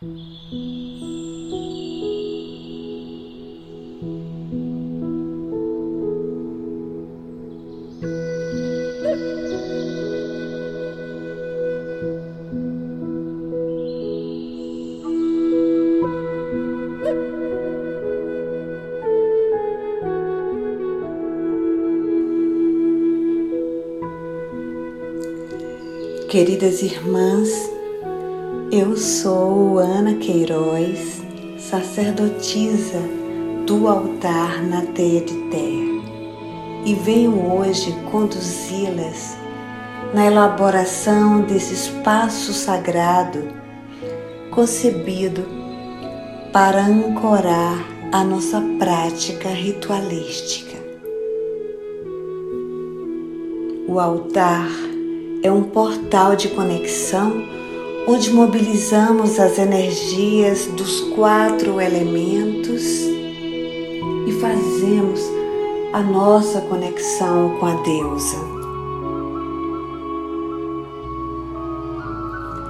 Queridas irmãs, eu sou Ana Queiroz, sacerdotisa do altar na Teia de Terra e venho hoje conduzi-las na elaboração desse espaço sagrado concebido para ancorar a nossa prática ritualística. O altar é um portal de conexão onde mobilizamos as energias dos quatro elementos e fazemos a nossa conexão com a deusa.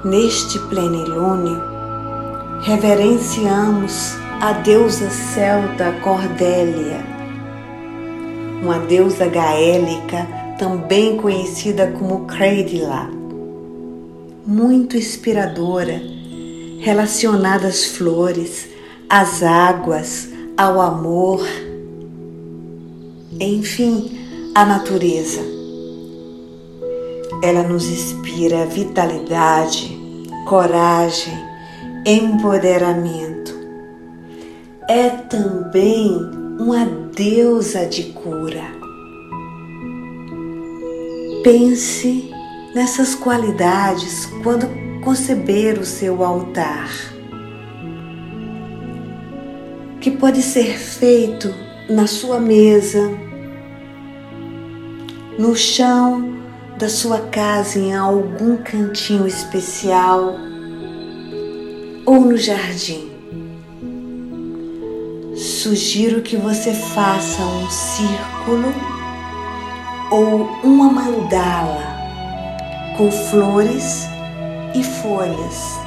Neste plenilúnio, reverenciamos a deusa celta Cordélia, uma deusa gaélica também conhecida como Creidila, muito inspiradora, relacionada às flores, às águas, ao amor, enfim, à natureza. Ela nos inspira vitalidade, coragem, empoderamento. É também uma deusa de cura Pense nessas qualidades quando conceber o seu altar, que pode ser feito na sua mesa, no chão da sua casa, em algum cantinho especial ou no jardim. Sugiro que você faça um círculo ou uma mandala com flores e folhas.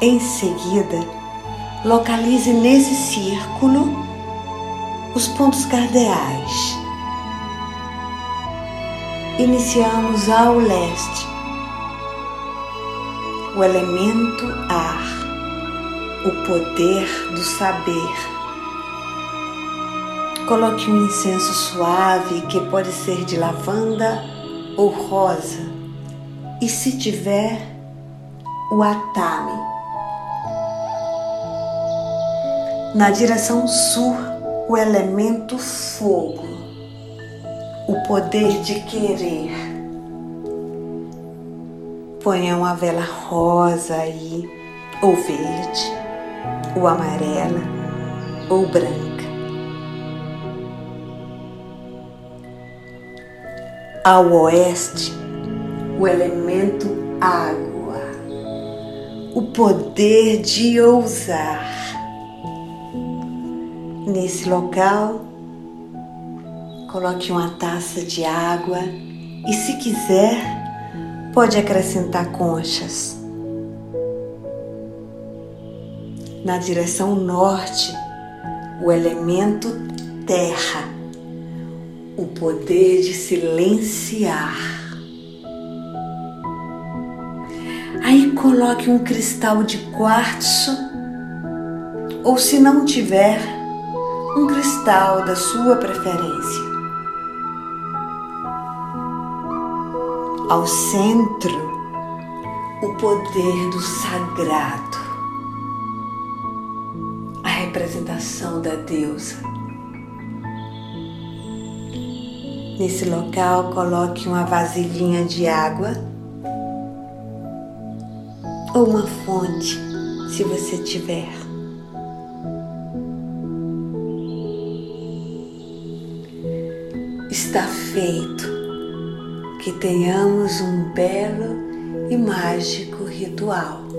Em seguida, localize nesse círculo os pontos cardeais. Iniciamos ao leste, o elemento ar, o poder do saber Coloque um incenso suave que pode ser de lavanda ou rosa. E se tiver, o atame. Na direção sul, o elemento fogo, o poder de querer. Ponha uma vela rosa aí, ou verde, ou amarela, ou branca. Ao oeste, o elemento água, o poder de ousar. Nesse local, coloque uma taça de água e, se quiser, pode acrescentar conchas. Na direção norte, o elemento terra o poder de silenciar. Aí coloque um cristal de quartzo, ou se não tiver, um cristal da sua preferência. Ao centro, o poder do sagrado, a representação da deusa Nesse local, coloque uma vasilhinha de água ou uma fonte, se você tiver. Está feito. Que tenhamos um belo e mágico ritual.